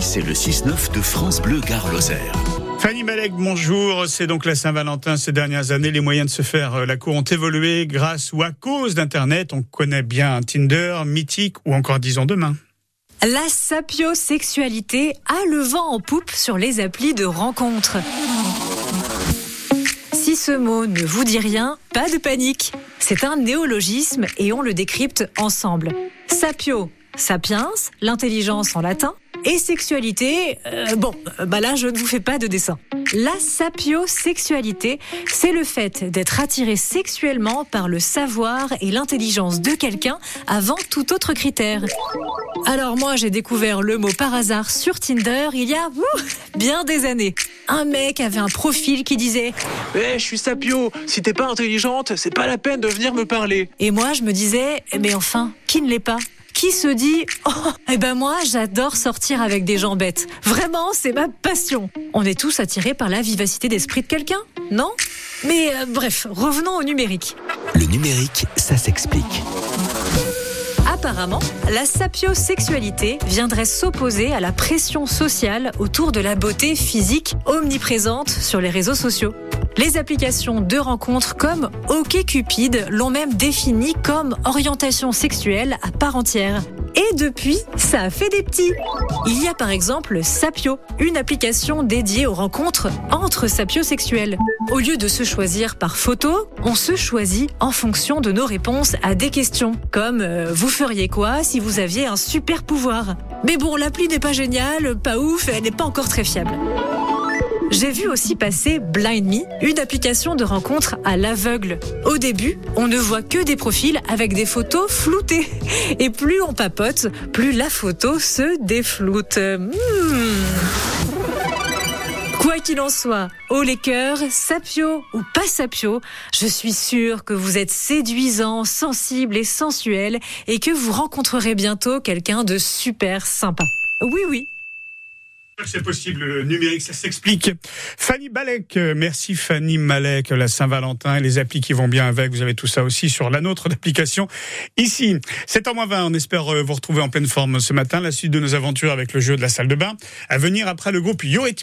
c'est le 6-9 de France Bleu Gare Lozère. Fanny Malek, bonjour. C'est donc la Saint-Valentin. Ces dernières années, les moyens de se faire euh, la cour ont évolué grâce ou à cause d'Internet. On connaît bien Tinder, Mythique ou encore Disons Demain. La sapiosexualité a le vent en poupe sur les applis de rencontres. Si ce mot ne vous dit rien, pas de panique. C'est un néologisme et on le décrypte ensemble. Sapio, sapiens, l'intelligence en latin, et sexualité, euh, bon, bah là je ne vous fais pas de dessin. La sapiosexualité, c'est le fait d'être attiré sexuellement par le savoir et l'intelligence de quelqu'un avant tout autre critère. Alors moi j'ai découvert le mot par hasard sur Tinder il y a bien des années. Un mec avait un profil qui disait Eh, je suis sapio, si t'es pas intelligente, c'est pas la peine de venir me parler. Et moi je me disais Mais enfin, qui ne l'est pas? Qui se dit Oh, eh ben moi, j'adore sortir avec des gens bêtes. Vraiment, c'est ma passion. On est tous attirés par la vivacité d'esprit de quelqu'un, non? Mais euh, bref, revenons au numérique. Le numérique, ça s'explique. Apparemment, la sapiosexualité viendrait s'opposer à la pression sociale autour de la beauté physique omniprésente sur les réseaux sociaux. Les applications de rencontres comme OkCupid l'ont même défini comme orientation sexuelle à part entière. Et depuis, ça a fait des petits. Il y a par exemple Sapio, une application dédiée aux rencontres entre sapiosexuels. Au lieu de se choisir par photo, on se choisit en fonction de nos réponses à des questions, comme euh, vous feriez quoi si vous aviez un super pouvoir? Mais bon, l'appli n'est pas géniale, pas ouf, elle n'est pas encore très fiable. J'ai vu aussi passer Blind Me, une application de rencontre à l'aveugle. Au début, on ne voit que des profils avec des photos floutées. Et plus on papote, plus la photo se défloute. Hmm. Quoi qu'il en soit, haut les cœurs, sapio ou pas sapio, je suis sûre que vous êtes séduisant, sensible et sensuel et que vous rencontrerez bientôt quelqu'un de super sympa. Oui, oui, c'est possible, le numérique, ça s'explique. Fanny Malek, euh, merci Fanny Malek, la Saint-Valentin et les applis qui vont bien avec. Vous avez tout ça aussi sur la nôtre d'application. Ici, 7h20, on espère euh, vous retrouver en pleine forme ce matin. La suite de nos aventures avec le jeu de la salle de bain. À venir après le groupe Yorythmique.